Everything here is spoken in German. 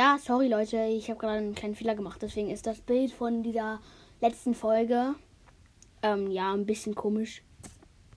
Ja, sorry Leute, ich habe gerade einen kleinen Fehler gemacht. Deswegen ist das Bild von dieser letzten Folge ähm, ja ein bisschen komisch.